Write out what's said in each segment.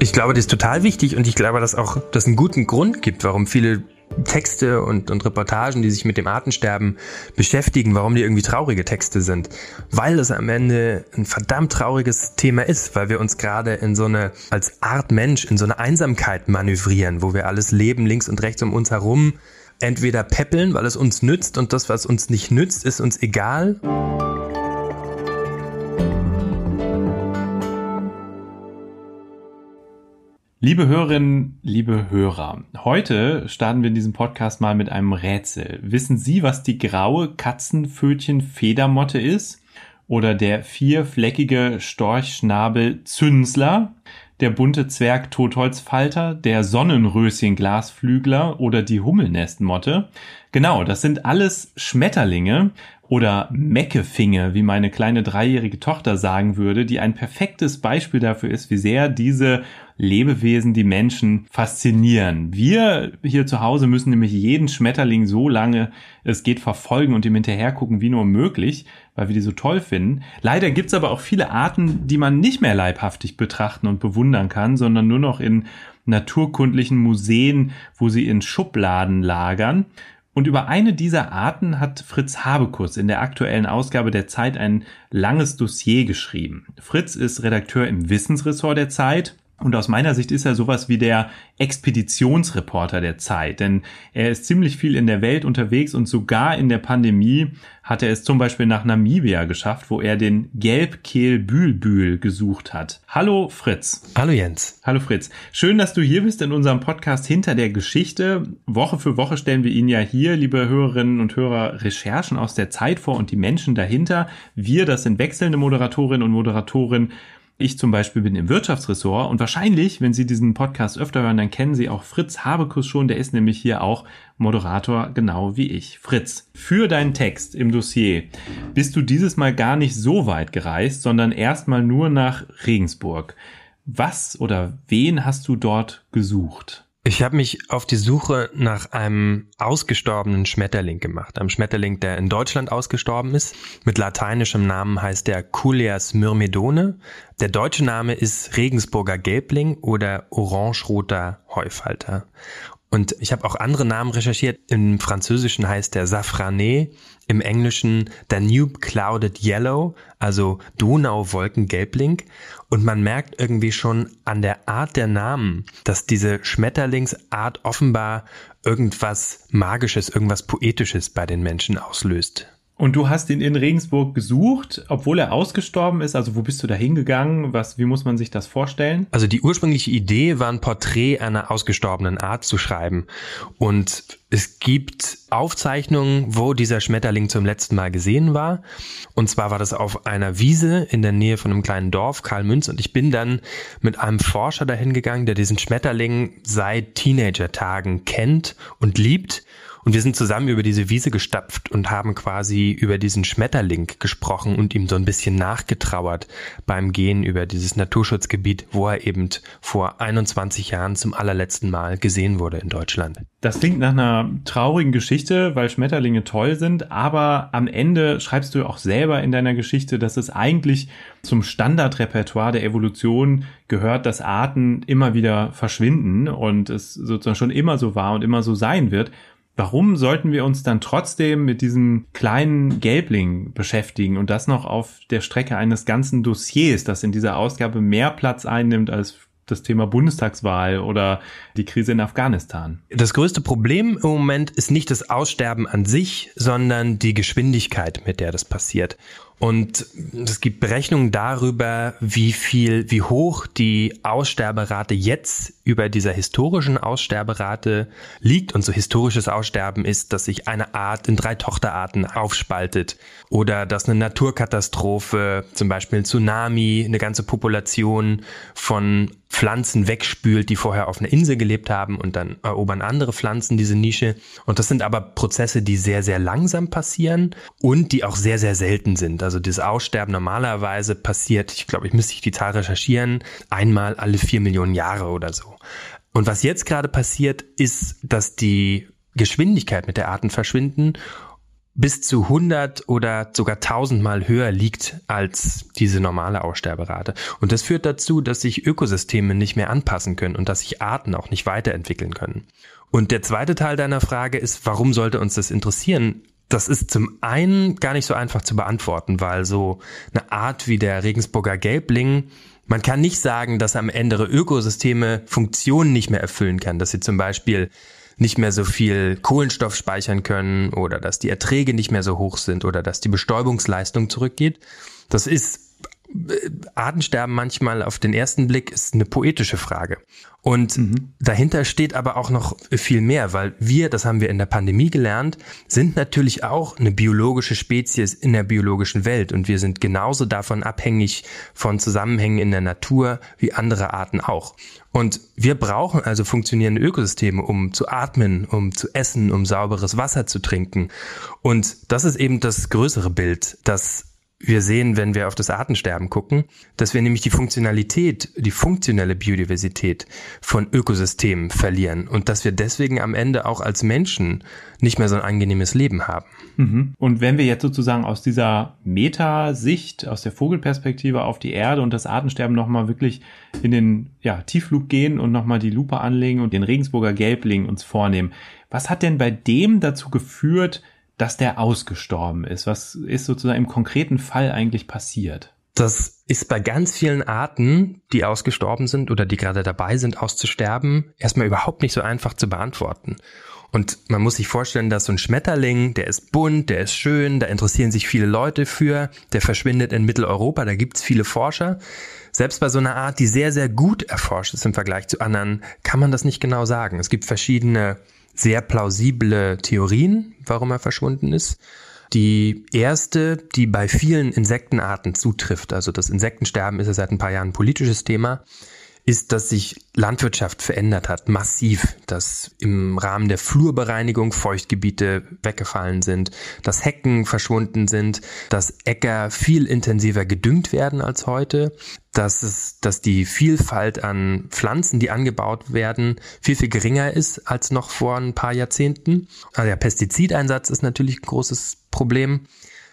Ich glaube, das ist total wichtig und ich glaube, dass auch das einen guten Grund gibt, warum viele Texte und, und Reportagen, die sich mit dem Artensterben beschäftigen, warum die irgendwie traurige Texte sind. Weil es am Ende ein verdammt trauriges Thema ist, weil wir uns gerade in so eine, als Art Mensch, in so eine Einsamkeit manövrieren, wo wir alles leben links und rechts um uns herum entweder peppeln, weil es uns nützt und das, was uns nicht nützt, ist uns egal. Liebe Hörerinnen, liebe Hörer, heute starten wir in diesem Podcast mal mit einem Rätsel. Wissen Sie, was die graue Katzenpfötchen-Federmotte ist? Oder der vierfleckige Storchschnabel Zünsler? Der bunte Zwerg Totholzfalter? Der Sonnenröschen-Glasflügler? Oder die Hummelnestmotte? Genau, das sind alles Schmetterlinge oder Meckefinge, wie meine kleine dreijährige Tochter sagen würde, die ein perfektes Beispiel dafür ist, wie sehr diese Lebewesen die Menschen faszinieren. Wir hier zu Hause müssen nämlich jeden Schmetterling so lange es geht verfolgen und ihm hinterher gucken, wie nur möglich, weil wir die so toll finden. Leider gibt's aber auch viele Arten, die man nicht mehr leibhaftig betrachten und bewundern kann, sondern nur noch in naturkundlichen Museen, wo sie in Schubladen lagern. Und über eine dieser Arten hat Fritz Habekus in der aktuellen Ausgabe der Zeit ein langes Dossier geschrieben. Fritz ist Redakteur im Wissensressort der Zeit und aus meiner Sicht ist er sowas wie der Expeditionsreporter der Zeit, denn er ist ziemlich viel in der Welt unterwegs und sogar in der Pandemie hat er es zum Beispiel nach Namibia geschafft, wo er den Gelbkehlbühlbühl gesucht hat. Hallo Fritz. Hallo Jens. Hallo Fritz. Schön, dass du hier bist in unserem Podcast Hinter der Geschichte. Woche für Woche stellen wir Ihnen ja hier, liebe Hörerinnen und Hörer, Recherchen aus der Zeit vor und die Menschen dahinter. Wir, das sind wechselnde Moderatorinnen und Moderatoren ich zum Beispiel bin im Wirtschaftsressort und wahrscheinlich, wenn Sie diesen Podcast öfter hören, dann kennen Sie auch Fritz Habekus schon. Der ist nämlich hier auch Moderator, genau wie ich. Fritz, für deinen Text im Dossier bist du dieses Mal gar nicht so weit gereist, sondern erstmal nur nach Regensburg. Was oder wen hast du dort gesucht? Ich habe mich auf die Suche nach einem ausgestorbenen Schmetterling gemacht. Einem Schmetterling, der in Deutschland ausgestorben ist. Mit lateinischem Namen heißt der Culeas myrmidone. Der deutsche Name ist Regensburger Gelbling oder orangeroter Heufalter. Und ich habe auch andere Namen recherchiert. Im Französischen heißt der Safrané, im Englischen Danube Clouded Yellow, also Donauwolkengelbling. Und man merkt irgendwie schon an der Art der Namen, dass diese Schmetterlingsart offenbar irgendwas Magisches, irgendwas Poetisches bei den Menschen auslöst. Und du hast ihn in Regensburg gesucht, obwohl er ausgestorben ist. Also wo bist du da hingegangen? Was, wie muss man sich das vorstellen? Also die ursprüngliche Idee war ein Porträt einer ausgestorbenen Art zu schreiben. Und es gibt Aufzeichnungen, wo dieser Schmetterling zum letzten Mal gesehen war. Und zwar war das auf einer Wiese in der Nähe von einem kleinen Dorf, Karlmünz. Und ich bin dann mit einem Forscher dahin gegangen, der diesen Schmetterling seit Teenager-Tagen kennt und liebt. Und wir sind zusammen über diese Wiese gestapft und haben quasi über diesen Schmetterling gesprochen und ihm so ein bisschen nachgetrauert beim Gehen über dieses Naturschutzgebiet, wo er eben vor 21 Jahren zum allerletzten Mal gesehen wurde in Deutschland. Das klingt nach einer traurigen Geschichte, weil Schmetterlinge toll sind, aber am Ende schreibst du auch selber in deiner Geschichte, dass es eigentlich zum Standardrepertoire der Evolution gehört, dass Arten immer wieder verschwinden und es sozusagen schon immer so war und immer so sein wird. Warum sollten wir uns dann trotzdem mit diesem kleinen Gelbling beschäftigen und das noch auf der Strecke eines ganzen Dossiers, das in dieser Ausgabe mehr Platz einnimmt als das Thema Bundestagswahl oder die Krise in Afghanistan. Das größte Problem im Moment ist nicht das Aussterben an sich, sondern die Geschwindigkeit, mit der das passiert. Und es gibt Berechnungen darüber, wie viel, wie hoch die Aussterberate jetzt über dieser historischen Aussterberate liegt. Und so historisches Aussterben ist, dass sich eine Art in drei Tochterarten aufspaltet oder dass eine Naturkatastrophe, zum Beispiel ein Tsunami, eine ganze Population von Pflanzen wegspült, die vorher auf einer Insel gelebt haben und dann erobern andere Pflanzen diese Nische. Und das sind aber Prozesse, die sehr, sehr langsam passieren und die auch sehr, sehr selten sind. Also das Aussterben normalerweise passiert, ich glaube, ich müsste die Zahl recherchieren, einmal alle vier Millionen Jahre oder so. Und was jetzt gerade passiert, ist, dass die Geschwindigkeit mit der Arten verschwinden bis zu 100 oder sogar 1000 Mal höher liegt als diese normale Aussterberate. Und das führt dazu, dass sich Ökosysteme nicht mehr anpassen können und dass sich Arten auch nicht weiterentwickeln können. Und der zweite Teil deiner Frage ist, warum sollte uns das interessieren? Das ist zum einen gar nicht so einfach zu beantworten, weil so eine Art wie der Regensburger Gelbling, man kann nicht sagen, dass am Ende Ökosysteme Funktionen nicht mehr erfüllen kann, dass sie zum Beispiel nicht mehr so viel Kohlenstoff speichern können oder dass die Erträge nicht mehr so hoch sind oder dass die Bestäubungsleistung zurückgeht. Das ist Artensterben manchmal auf den ersten Blick ist eine poetische Frage. Und mhm. dahinter steht aber auch noch viel mehr, weil wir, das haben wir in der Pandemie gelernt, sind natürlich auch eine biologische Spezies in der biologischen Welt und wir sind genauso davon abhängig von Zusammenhängen in der Natur wie andere Arten auch. Und wir brauchen also funktionierende Ökosysteme, um zu atmen, um zu essen, um sauberes Wasser zu trinken. Und das ist eben das größere Bild, dass wir sehen, wenn wir auf das Artensterben gucken, dass wir nämlich die Funktionalität, die funktionelle Biodiversität von Ökosystemen verlieren und dass wir deswegen am Ende auch als Menschen nicht mehr so ein angenehmes Leben haben. Mhm. Und wenn wir jetzt sozusagen aus dieser Metasicht, aus der Vogelperspektive auf die Erde und das Artensterben nochmal wirklich in den ja, Tiefflug gehen und nochmal die Lupe anlegen und den Regensburger Gelbling uns vornehmen, was hat denn bei dem dazu geführt, dass der ausgestorben ist? Was ist sozusagen im konkreten Fall eigentlich passiert? Das ist bei ganz vielen Arten, die ausgestorben sind oder die gerade dabei sind auszusterben, erstmal überhaupt nicht so einfach zu beantworten. Und man muss sich vorstellen, dass so ein Schmetterling, der ist bunt, der ist schön, da interessieren sich viele Leute für, der verschwindet in Mitteleuropa, da gibt's viele Forscher. Selbst bei so einer Art, die sehr, sehr gut erforscht ist im Vergleich zu anderen, kann man das nicht genau sagen. Es gibt verschiedene sehr plausible Theorien, warum er verschwunden ist. Die erste, die bei vielen Insektenarten zutrifft, also das Insektensterben ist ja seit ein paar Jahren ein politisches Thema, ist, dass sich Landwirtschaft verändert hat, massiv, dass im Rahmen der Flurbereinigung Feuchtgebiete weggefallen sind, dass Hecken verschwunden sind, dass Äcker viel intensiver gedüngt werden als heute, dass es, dass die Vielfalt an Pflanzen, die angebaut werden, viel, viel geringer ist als noch vor ein paar Jahrzehnten. Also der Pestizideinsatz ist natürlich ein großes Problem.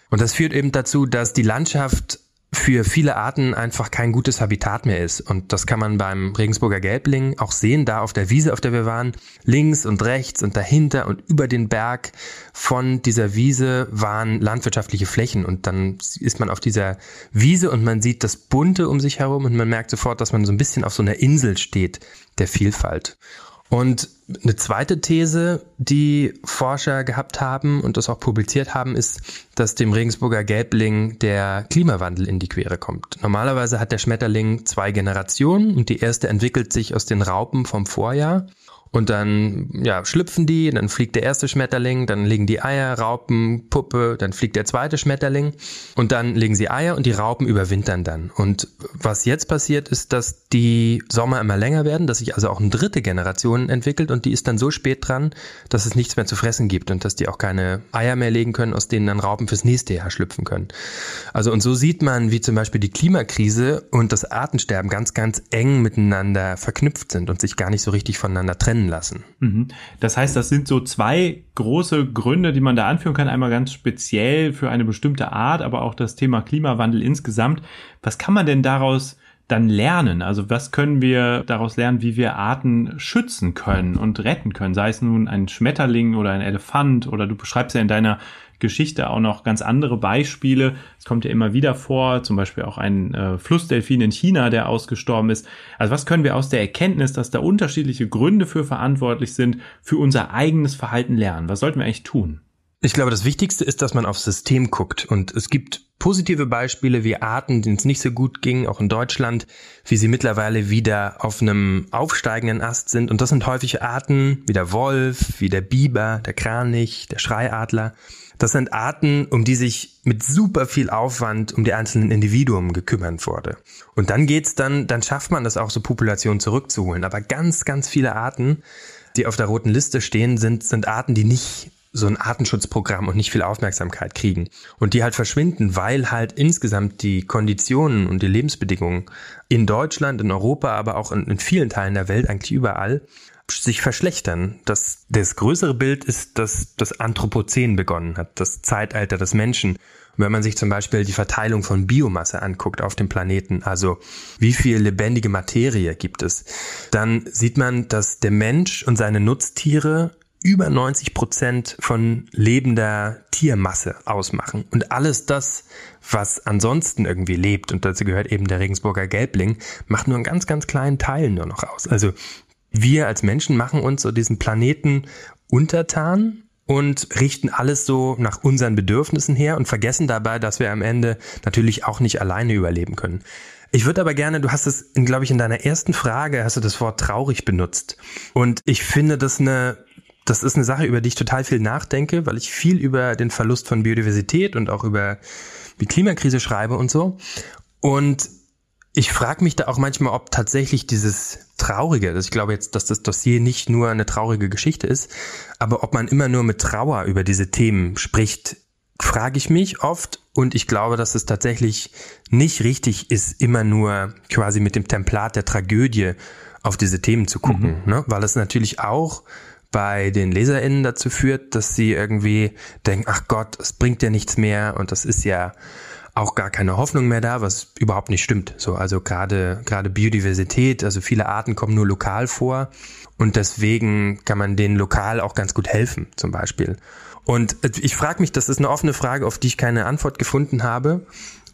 Und das führt eben dazu, dass die Landschaft für viele Arten einfach kein gutes Habitat mehr ist. Und das kann man beim Regensburger Gelbling auch sehen, da auf der Wiese, auf der wir waren. Links und rechts und dahinter und über den Berg von dieser Wiese waren landwirtschaftliche Flächen. Und dann ist man auf dieser Wiese und man sieht das Bunte um sich herum und man merkt sofort, dass man so ein bisschen auf so einer Insel steht der Vielfalt. Und eine zweite These, die Forscher gehabt haben und das auch publiziert haben, ist, dass dem Regensburger Gelbling der Klimawandel in die Quere kommt. Normalerweise hat der Schmetterling zwei Generationen und die erste entwickelt sich aus den Raupen vom Vorjahr und dann ja, schlüpfen die, dann fliegt der erste Schmetterling, dann legen die Eier, Raupen, Puppe, dann fliegt der zweite Schmetterling und dann legen sie Eier und die Raupen überwintern dann. Und was jetzt passiert, ist, dass die Sommer immer länger werden, dass sich also auch eine dritte Generation entwickelt und die ist dann so spät dran, dass es nichts mehr zu fressen gibt und dass die auch keine Eier mehr legen können, aus denen dann Raupen fürs nächste Jahr schlüpfen können. Also und so sieht man, wie zum Beispiel die Klimakrise und das Artensterben ganz, ganz eng miteinander verknüpft sind und sich gar nicht so richtig voneinander trennen trennen lassen. Mhm. Das heißt, das sind so zwei große Gründe, die man da anführen kann. Einmal ganz speziell für eine bestimmte Art, aber auch das Thema Klimawandel insgesamt. Was kann man denn daraus dann lernen? Also was können wir daraus lernen, wie wir Arten schützen können und retten können? Sei es nun ein Schmetterling oder ein Elefant oder du beschreibst ja in deiner Geschichte auch noch ganz andere Beispiele. Es kommt ja immer wieder vor, zum Beispiel auch ein äh, Flussdelfin in China, der ausgestorben ist. Also was können wir aus der Erkenntnis, dass da unterschiedliche Gründe für verantwortlich sind, für unser eigenes Verhalten lernen? Was sollten wir eigentlich tun? Ich glaube, das Wichtigste ist, dass man aufs System guckt. Und es gibt positive Beispiele wie Arten, denen es nicht so gut ging, auch in Deutschland, wie sie mittlerweile wieder auf einem aufsteigenden Ast sind. Und das sind häufig Arten wie der Wolf, wie der Biber, der Kranich, der Schreiadler. Das sind Arten, um die sich mit super viel Aufwand um die einzelnen Individuen gekümmert wurde. Und dann geht's dann, dann schafft man das auch, so Populationen zurückzuholen. Aber ganz, ganz viele Arten, die auf der roten Liste stehen, sind, sind Arten, die nicht so ein Artenschutzprogramm und nicht viel Aufmerksamkeit kriegen. Und die halt verschwinden, weil halt insgesamt die Konditionen und die Lebensbedingungen in Deutschland, in Europa, aber auch in, in vielen Teilen der Welt, eigentlich überall, sich verschlechtern. Das, das größere Bild ist, dass das Anthropozän begonnen hat, das Zeitalter des Menschen. wenn man sich zum Beispiel die Verteilung von Biomasse anguckt auf dem Planeten, also wie viel lebendige Materie gibt es, dann sieht man, dass der Mensch und seine Nutztiere über 90 Prozent von lebender Tiermasse ausmachen. Und alles das, was ansonsten irgendwie lebt, und dazu gehört eben der Regensburger Gelbling, macht nur einen ganz, ganz kleinen Teil nur noch aus. Also wir als Menschen machen uns so diesen Planeten untertan und richten alles so nach unseren Bedürfnissen her und vergessen dabei, dass wir am Ende natürlich auch nicht alleine überleben können. Ich würde aber gerne, du hast es, glaube ich, in deiner ersten Frage hast du das Wort traurig benutzt. Und ich finde das eine das ist eine Sache, über die ich total viel nachdenke, weil ich viel über den Verlust von Biodiversität und auch über die Klimakrise schreibe und so. Und ich frage mich da auch manchmal, ob tatsächlich dieses Traurige, also ich glaube jetzt, dass das Dossier nicht nur eine traurige Geschichte ist, aber ob man immer nur mit Trauer über diese Themen spricht, frage ich mich oft und ich glaube, dass es tatsächlich nicht richtig ist, immer nur quasi mit dem Templat der Tragödie auf diese Themen zu gucken, mhm. ne? weil es natürlich auch bei den LeserInnen dazu führt, dass sie irgendwie denken, ach Gott, es bringt ja nichts mehr und das ist ja auch gar keine Hoffnung mehr da, was überhaupt nicht stimmt. So, also gerade, gerade Biodiversität, also viele Arten kommen nur lokal vor und deswegen kann man denen lokal auch ganz gut helfen, zum Beispiel. Und ich frage mich, das ist eine offene Frage, auf die ich keine Antwort gefunden habe.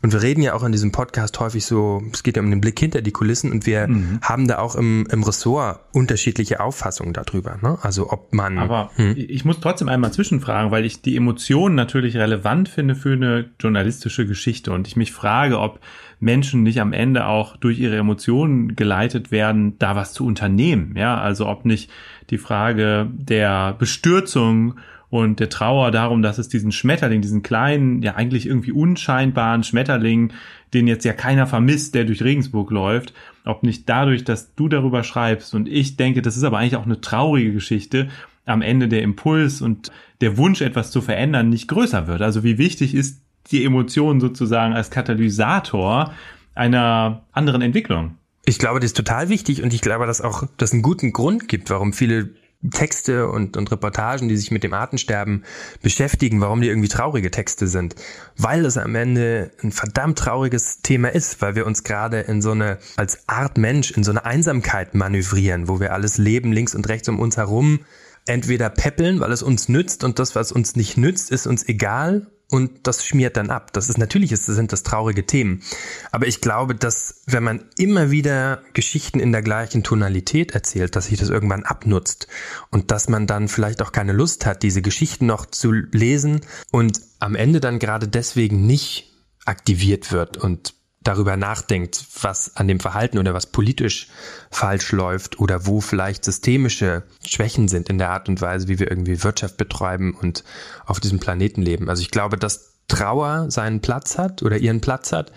Und wir reden ja auch in diesem Podcast häufig so, es geht ja um den Blick hinter die Kulissen und wir mhm. haben da auch im, im Ressort unterschiedliche Auffassungen darüber. Ne? Also ob man. Aber hm? ich muss trotzdem einmal zwischenfragen, weil ich die Emotionen natürlich relevant finde für eine journalistische Geschichte und ich mich frage, ob Menschen nicht am Ende auch durch ihre Emotionen geleitet werden, da was zu unternehmen. Ja, also ob nicht die Frage der Bestürzung und der Trauer darum, dass es diesen Schmetterling, diesen kleinen, ja eigentlich irgendwie unscheinbaren Schmetterling, den jetzt ja keiner vermisst, der durch Regensburg läuft, ob nicht dadurch, dass du darüber schreibst und ich denke, das ist aber eigentlich auch eine traurige Geschichte, am Ende der Impuls und der Wunsch, etwas zu verändern, nicht größer wird. Also wie wichtig ist die Emotion sozusagen als Katalysator einer anderen Entwicklung? Ich glaube, das ist total wichtig und ich glaube, dass auch das einen guten Grund gibt, warum viele Texte und, und Reportagen, die sich mit dem Artensterben beschäftigen, warum die irgendwie traurige Texte sind. Weil es am Ende ein verdammt trauriges Thema ist, weil wir uns gerade in so eine, als Art Mensch, in so eine Einsamkeit manövrieren, wo wir alles Leben links und rechts um uns herum entweder peppeln, weil es uns nützt und das, was uns nicht nützt, ist uns egal und das schmiert dann ab. Das ist natürlich ist, sind das traurige Themen. Aber ich glaube, dass wenn man immer wieder Geschichten in der gleichen Tonalität erzählt, dass sich das irgendwann abnutzt und dass man dann vielleicht auch keine Lust hat, diese Geschichten noch zu lesen und am Ende dann gerade deswegen nicht aktiviert wird und darüber nachdenkt, was an dem Verhalten oder was politisch falsch läuft oder wo vielleicht systemische Schwächen sind in der Art und Weise, wie wir irgendwie Wirtschaft betreiben und auf diesem Planeten leben. Also ich glaube, dass Trauer seinen Platz hat oder ihren Platz hat,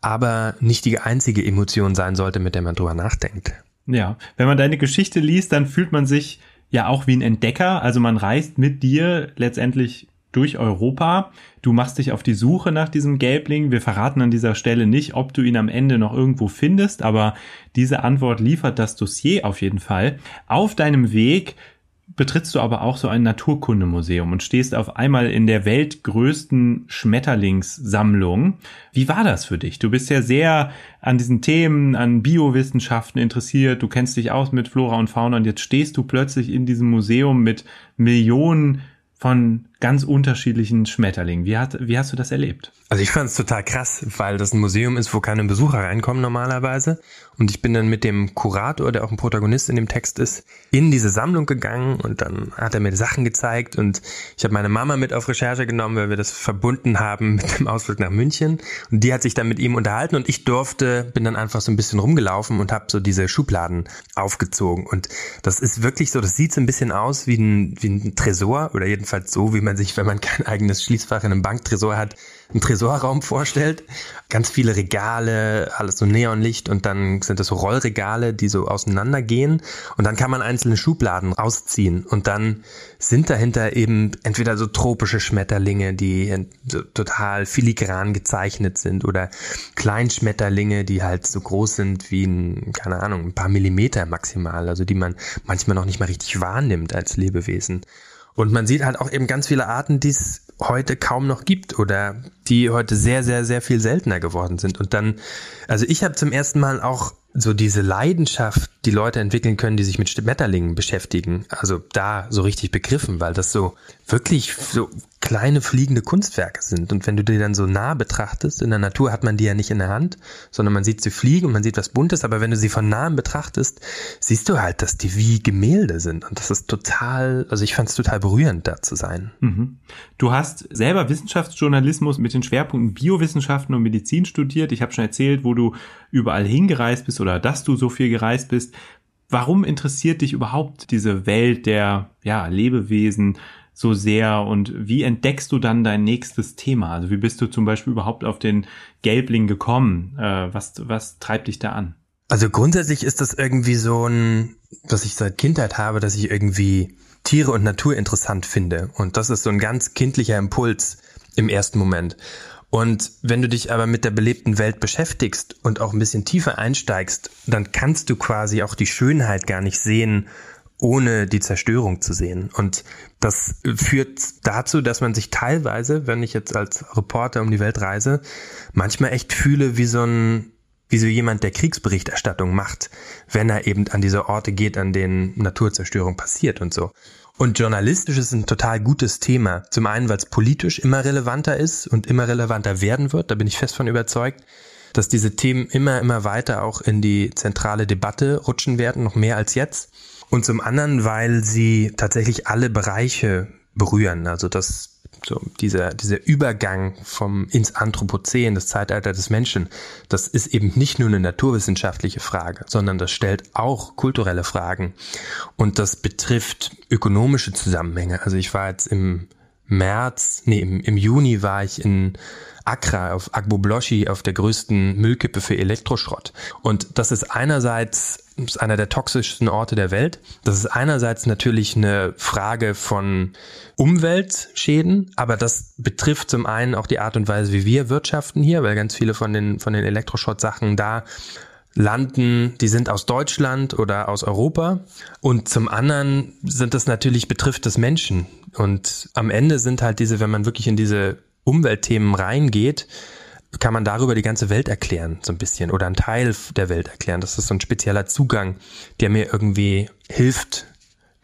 aber nicht die einzige Emotion sein sollte, mit der man drüber nachdenkt. Ja, wenn man deine Geschichte liest, dann fühlt man sich ja auch wie ein Entdecker. Also man reist mit dir letztendlich durch Europa. Du machst dich auf die Suche nach diesem Gelbling. Wir verraten an dieser Stelle nicht, ob du ihn am Ende noch irgendwo findest, aber diese Antwort liefert das Dossier auf jeden Fall. Auf deinem Weg betrittst du aber auch so ein Naturkundemuseum und stehst auf einmal in der weltgrößten Schmetterlingssammlung. Wie war das für dich? Du bist ja sehr an diesen Themen, an Biowissenschaften interessiert, du kennst dich aus mit Flora und Fauna und jetzt stehst du plötzlich in diesem Museum mit Millionen von ganz unterschiedlichen Schmetterlingen. Wie, hat, wie hast du das erlebt? Also ich fand es total krass, weil das ein Museum ist, wo keine Besucher reinkommen normalerweise. Und ich bin dann mit dem Kurator, der auch ein Protagonist in dem Text ist, in diese Sammlung gegangen und dann hat er mir Sachen gezeigt und ich habe meine Mama mit auf Recherche genommen, weil wir das verbunden haben mit dem Ausflug nach München. Und die hat sich dann mit ihm unterhalten und ich durfte, bin dann einfach so ein bisschen rumgelaufen und habe so diese Schubladen aufgezogen. Und das ist wirklich so, das sieht so ein bisschen aus wie ein, wie ein Tresor oder jedenfalls so, wie man sich, wenn man kein eigenes Schließfach in einem Banktresor hat, einen Tresorraum vorstellt. Ganz viele Regale, alles so Neonlicht und dann sind das so Rollregale, die so auseinandergehen und dann kann man einzelne Schubladen rausziehen und dann sind dahinter eben entweder so tropische Schmetterlinge, die total filigran gezeichnet sind oder Kleinschmetterlinge, die halt so groß sind wie ein, keine Ahnung, ein paar Millimeter maximal, also die man manchmal noch nicht mal richtig wahrnimmt als Lebewesen. Und man sieht halt auch eben ganz viele Arten, die es heute kaum noch gibt oder die heute sehr, sehr, sehr viel seltener geworden sind. Und dann, also ich habe zum ersten Mal auch so diese Leidenschaft, die Leute entwickeln können, die sich mit Schmetterlingen beschäftigen, also da so richtig begriffen, weil das so wirklich so kleine fliegende Kunstwerke sind. Und wenn du die dann so nah betrachtest, in der Natur hat man die ja nicht in der Hand, sondern man sieht sie fliegen und man sieht was Buntes, aber wenn du sie von nahem betrachtest, siehst du halt, dass die wie Gemälde sind. Und das ist total, also ich fand es total berührend, da zu sein. Mhm. Du hast selber Wissenschaftsjournalismus mit den Schwerpunkten Biowissenschaften und Medizin studiert. Ich habe schon erzählt, wo du überall hingereist bist oder dass du so viel gereist bist. Warum interessiert dich überhaupt diese Welt der ja, Lebewesen, so sehr und wie entdeckst du dann dein nächstes Thema? Also wie bist du zum Beispiel überhaupt auf den Gelbling gekommen? Äh, was, was treibt dich da an? Also grundsätzlich ist das irgendwie so ein, was ich seit Kindheit habe, dass ich irgendwie Tiere und Natur interessant finde. Und das ist so ein ganz kindlicher Impuls im ersten Moment. Und wenn du dich aber mit der belebten Welt beschäftigst und auch ein bisschen tiefer einsteigst, dann kannst du quasi auch die Schönheit gar nicht sehen ohne die Zerstörung zu sehen. Und das führt dazu, dass man sich teilweise, wenn ich jetzt als Reporter um die Welt reise, manchmal echt fühle wie so ein wie so jemand, der Kriegsberichterstattung macht, wenn er eben an diese Orte geht, an denen Naturzerstörung passiert und so. Und journalistisch ist ein total gutes Thema. Zum einen, weil es politisch immer relevanter ist und immer relevanter werden wird. Da bin ich fest von überzeugt, dass diese Themen immer, immer weiter auch in die zentrale Debatte rutschen werden, noch mehr als jetzt und zum anderen, weil sie tatsächlich alle Bereiche berühren. Also das so dieser dieser Übergang vom ins Anthropozän, das Zeitalter des Menschen, das ist eben nicht nur eine naturwissenschaftliche Frage, sondern das stellt auch kulturelle Fragen und das betrifft ökonomische Zusammenhänge. Also ich war jetzt im März, nee, im, im Juni war ich in Accra auf Agbo Bloshi auf der größten Müllkippe für Elektroschrott. Und das ist einerseits ist einer der toxischsten Orte der Welt. Das ist einerseits natürlich eine Frage von Umweltschäden, aber das betrifft zum einen auch die Art und Weise, wie wir wirtschaften hier, weil ganz viele von den, von den Elektroschrott-Sachen da landen, die sind aus Deutschland oder aus Europa. Und zum anderen sind das natürlich betrifft das Menschen. Und am Ende sind halt diese, wenn man wirklich in diese Umweltthemen reingeht, kann man darüber die ganze Welt erklären, so ein bisschen, oder einen Teil der Welt erklären. Das ist so ein spezieller Zugang, der mir irgendwie hilft,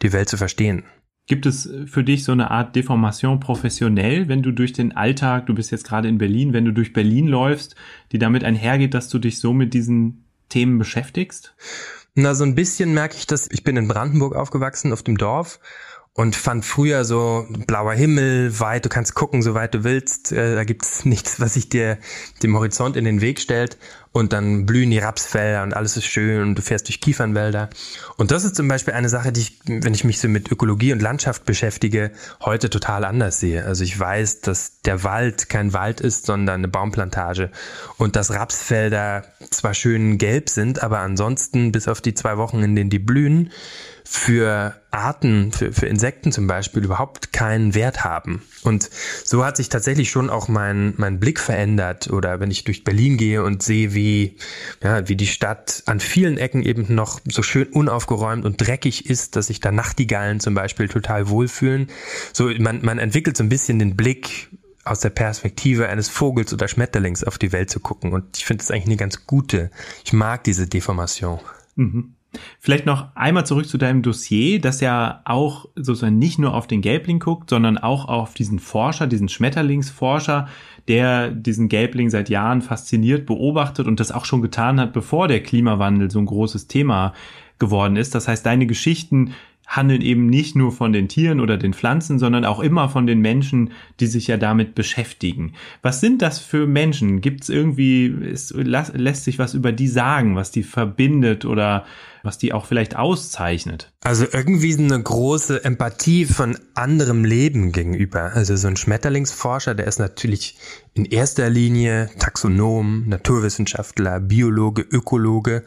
die Welt zu verstehen. Gibt es für dich so eine Art Deformation professionell, wenn du durch den Alltag, du bist jetzt gerade in Berlin, wenn du durch Berlin läufst, die damit einhergeht, dass du dich so mit diesen Themen beschäftigst? Na, so ein bisschen merke ich das. Ich bin in Brandenburg aufgewachsen, auf dem Dorf und fand früher so blauer Himmel, weit, du kannst gucken, so weit du willst, äh, da gibt's nichts, was sich dir dem Horizont in den Weg stellt und dann blühen die Rapsfelder und alles ist schön und du fährst durch Kiefernwälder. Und das ist zum Beispiel eine Sache, die ich, wenn ich mich so mit Ökologie und Landschaft beschäftige, heute total anders sehe. Also ich weiß, dass der Wald kein Wald ist, sondern eine Baumplantage und dass Rapsfelder zwar schön gelb sind, aber ansonsten bis auf die zwei Wochen, in denen die blühen, für Arten, für, für Insekten zum Beispiel überhaupt keinen Wert haben. Und so hat sich tatsächlich schon auch mein, mein Blick verändert. Oder wenn ich durch Berlin gehe und sehe, wie, ja, wie die Stadt an vielen Ecken eben noch so schön unaufgeräumt und dreckig ist, dass sich da Nachtigallen zum Beispiel total wohlfühlen. So, man, man entwickelt so ein bisschen den Blick aus der Perspektive eines Vogels oder Schmetterlings auf die Welt zu gucken. Und ich finde es eigentlich eine ganz gute. Ich mag diese Deformation. Mhm. Vielleicht noch einmal zurück zu deinem Dossier, das ja auch sozusagen nicht nur auf den Gelbling guckt, sondern auch auf diesen Forscher, diesen Schmetterlingsforscher, der diesen Gelbling seit Jahren fasziniert beobachtet und das auch schon getan hat, bevor der Klimawandel so ein großes Thema geworden ist. Das heißt, deine Geschichten handeln eben nicht nur von den Tieren oder den Pflanzen, sondern auch immer von den Menschen, die sich ja damit beschäftigen. Was sind das für Menschen? Gibt es irgendwie, lässt sich was über die sagen, was die verbindet oder was die auch vielleicht auszeichnet? Also irgendwie eine große Empathie von anderem Leben gegenüber. Also so ein Schmetterlingsforscher, der ist natürlich in erster Linie Taxonom, Naturwissenschaftler, Biologe, Ökologe.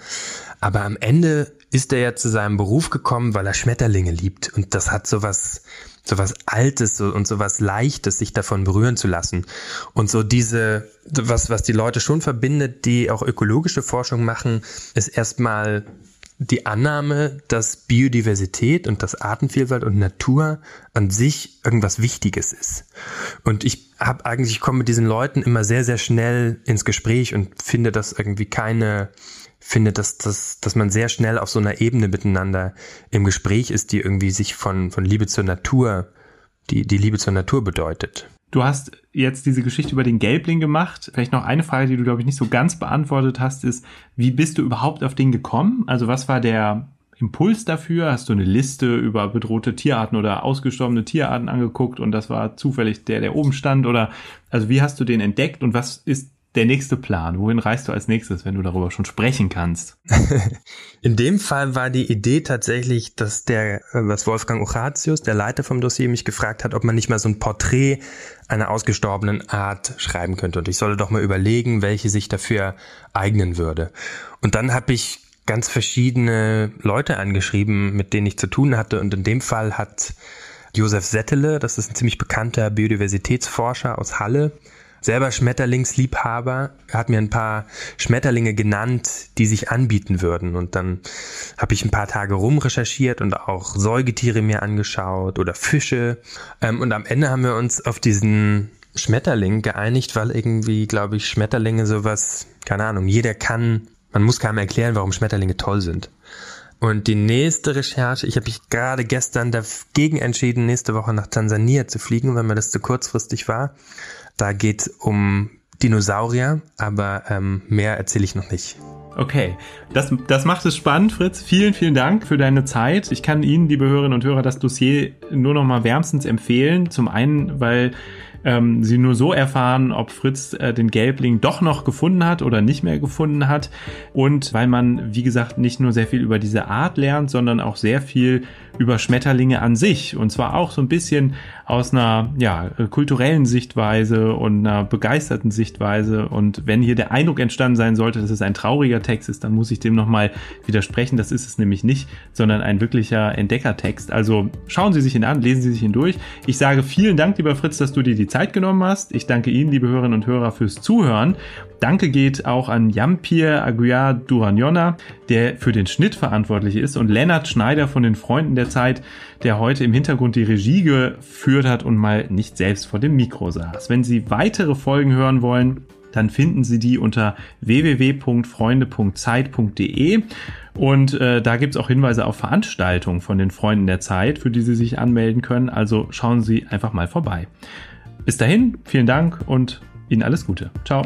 Aber am Ende ist er ja zu seinem Beruf gekommen, weil er Schmetterlinge liebt. Und das hat sowas, sowas Altes und sowas Leichtes, sich davon berühren zu lassen. Und so diese, was, was die Leute schon verbindet, die auch ökologische Forschung machen, ist erstmal die Annahme, dass Biodiversität und dass Artenvielfalt und Natur an sich irgendwas Wichtiges ist. Und ich habe eigentlich, ich komme mit diesen Leuten immer sehr, sehr schnell ins Gespräch und finde das irgendwie keine, finde, dass, dass, dass man sehr schnell auf so einer Ebene miteinander im Gespräch ist, die irgendwie sich von, von Liebe zur Natur, die, die Liebe zur Natur bedeutet. Du hast jetzt diese Geschichte über den Gelbling gemacht. Vielleicht noch eine Frage, die du, glaube ich, nicht so ganz beantwortet hast, ist, wie bist du überhaupt auf den gekommen? Also was war der Impuls dafür? Hast du eine Liste über bedrohte Tierarten oder ausgestorbene Tierarten angeguckt und das war zufällig der, der oben stand? Oder also wie hast du den entdeckt und was ist der nächste Plan? Wohin reist du als nächstes, wenn du darüber schon sprechen kannst? In dem Fall war die Idee tatsächlich, dass der, was Wolfgang Ochatius, der Leiter vom Dossier, mich gefragt hat, ob man nicht mal so ein Porträt einer ausgestorbenen Art schreiben könnte. Und ich solle doch mal überlegen, welche sich dafür eignen würde. Und dann habe ich ganz verschiedene Leute angeschrieben, mit denen ich zu tun hatte. Und in dem Fall hat Josef Settele, das ist ein ziemlich bekannter Biodiversitätsforscher aus Halle, selber Schmetterlingsliebhaber, hat mir ein paar Schmetterlinge genannt, die sich anbieten würden. Und dann habe ich ein paar Tage rumrecherchiert und auch Säugetiere mir angeschaut oder Fische. Ähm, und am Ende haben wir uns auf diesen Schmetterling geeinigt, weil irgendwie, glaube ich, Schmetterlinge sowas, keine Ahnung, jeder kann, man muss keinem erklären, warum Schmetterlinge toll sind. Und die nächste Recherche, ich habe mich gerade gestern dagegen entschieden, nächste Woche nach Tansania zu fliegen, weil mir das zu kurzfristig war. Da geht um Dinosaurier, aber ähm, mehr erzähle ich noch nicht. Okay, das, das macht es spannend, Fritz. Vielen, vielen Dank für deine Zeit. Ich kann Ihnen, liebe Hörerinnen und Hörer, das Dossier nur noch mal wärmstens empfehlen. Zum einen, weil ähm, sie nur so erfahren, ob Fritz äh, den Gelbling doch noch gefunden hat oder nicht mehr gefunden hat. Und weil man, wie gesagt, nicht nur sehr viel über diese Art lernt, sondern auch sehr viel über Schmetterlinge an sich. Und zwar auch so ein bisschen aus einer ja, kulturellen Sichtweise und einer begeisterten Sichtweise. Und wenn hier der Eindruck entstanden sein sollte, dass es ein trauriger Text ist, dann muss ich dem nochmal widersprechen. Das ist es nämlich nicht, sondern ein wirklicher Entdeckertext. Also schauen Sie sich ihn an, lesen Sie sich ihn durch. Ich sage vielen Dank, lieber Fritz, dass du dir die Zeit genommen hast. Ich danke Ihnen, liebe Hörerinnen und Hörer, fürs Zuhören. Danke geht auch an Jampir Aguiar Duraniona, der für den Schnitt verantwortlich ist, und Lennart Schneider von den Freunden der Zeit, der heute im Hintergrund die Regie geführt hat und mal nicht selbst vor dem Mikro saß. Wenn Sie weitere Folgen hören wollen, dann finden Sie die unter www.freunde.zeit.de und äh, da gibt's auch Hinweise auf Veranstaltungen von den Freunden der Zeit, für die Sie sich anmelden können. Also schauen Sie einfach mal vorbei. Bis dahin, vielen Dank und Ihnen alles Gute. Ciao.